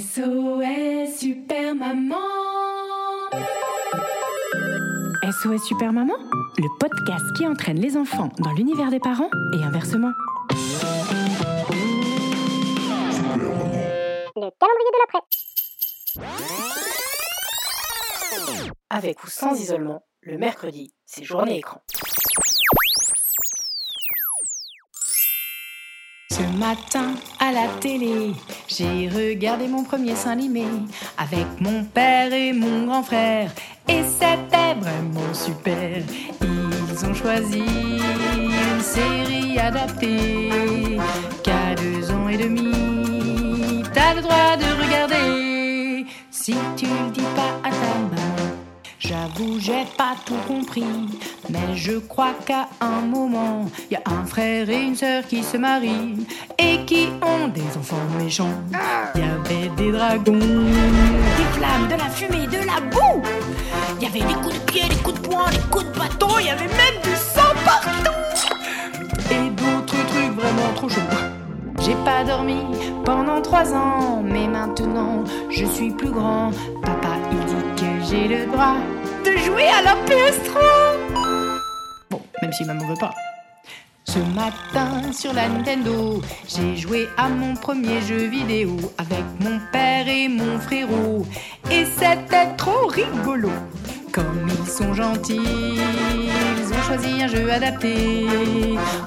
SOS Super Maman SOS Super Maman, le podcast qui entraîne les enfants dans l'univers des parents et inversement. Le calendrier de l'après. Avec ou sans isolement, le mercredi, c'est journée écran. Ce matin, à la télé, j'ai regardé mon premier sein animé avec mon père et mon grand frère. Et c'était vraiment super. Ils ont choisi une série adaptée qu'à deux ans et demi, t'as le droit de regarder. Si tu le dis pas à ta maman, J'avoue, j'ai pas tout compris, mais je crois qu'à un moment, y a un frère et une sœur qui se marient et qui ont des enfants méchants. Il y avait des dragons, des flammes, de la fumée, de la boue. Il y avait des coups de pied, des coups de poing, des coups de bâton, il y avait même du sang partout. Et d'autres trucs vraiment trop chauds. J'ai pas dormi pendant trois ans, mais maintenant je suis plus grand. Papa, j'ai le droit de jouer à la PS3. Bon, même si maman veut pas. Ce matin sur la Nintendo, j'ai joué à mon premier jeu vidéo avec mon père et mon frérot. Et c'était trop rigolo. Comme ils sont gentils, ils ont choisi un jeu adapté.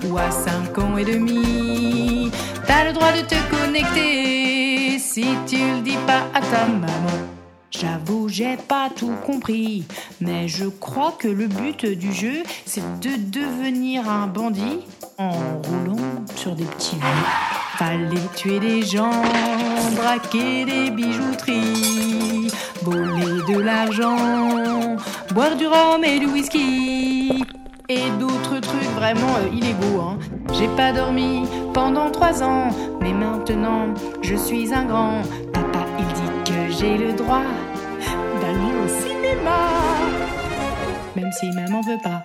Ou à 5 ans et demi, t'as le droit de te connecter. Si tu le dis pas à ta maman. J'avoue, j'ai pas tout compris, mais je crois que le but du jeu, c'est de devenir un bandit en roulant sur des petits vieux. Fallait tuer des gens, braquer des bijouteries, voler de l'argent, boire du rhum et du whisky. Et d'autres trucs vraiment euh, illégaux. Hein. J'ai pas dormi pendant trois ans, mais maintenant je suis un grand. Papa, il dit que j'ai le droit cinéma, même si maman veut pas.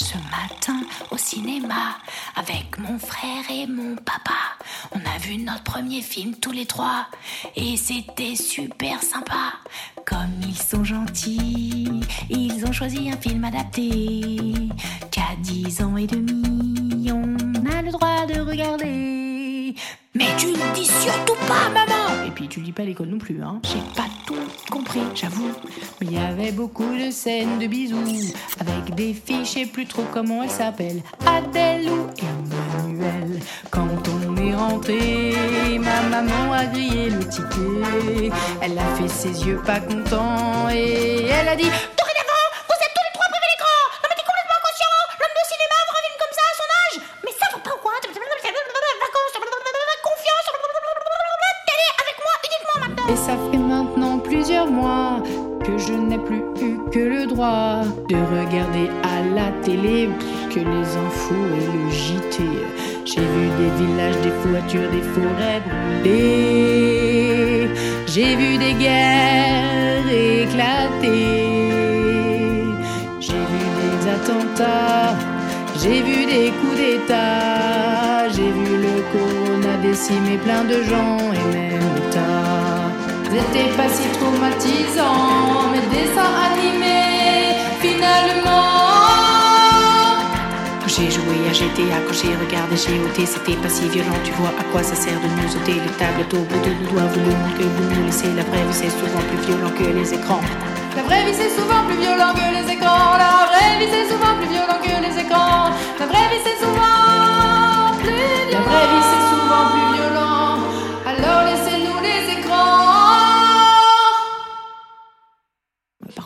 Ce matin au cinéma, avec mon frère et mon papa, on a vu notre premier film tous les trois et c'était super sympa. Comme ils sont gentils, ils ont choisi un film adapté qu'à 10 ans et demi, on a le droit de regarder. Mais tu le dis surtout pas, maman tu lis pas l'école non plus, hein J'ai pas tout compris, j'avoue. Mais il y avait beaucoup de scènes de bisous avec des filles, je sais plus trop comment elles s'appellent. Adèle ou Emmanuel. Quand on est rentré, ma maman a grillé le ticket. Elle a fait ses yeux pas contents et elle a dit Et ça fait maintenant plusieurs mois que je n'ai plus eu que le droit de regarder à la télé que les infos et le JT. J'ai vu des villages, des voitures, des forêts brûlées. J'ai vu des guerres éclater. J'ai vu des attentats. J'ai vu des coups d'État. J'ai vu le corona décimer plein de gens et même l'État. C'était pas si traumatisant, mes dessins animés, finalement. Quand j'ai joué à GTA, quand j'ai regardé GOT, c'était pas si violent. Tu vois à quoi ça sert de nous ôter les tablettes au bout de nos doigts. Vous le monde que vous nous laissez, la vraie vie c'est souvent plus violent que les écrans. La vraie vie c'est souvent plus violent que les écrans. La vraie vie c'est souvent plus violent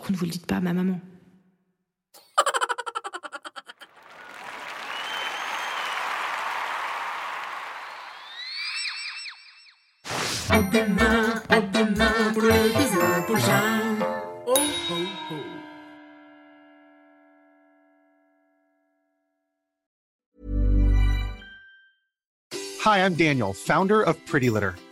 Par contre, vous le dites pas à ma maman. À demain, à demain pour l'épisode prochain. Oh, oh, oh. Hi, I'm Daniel, founder of Pretty Litter.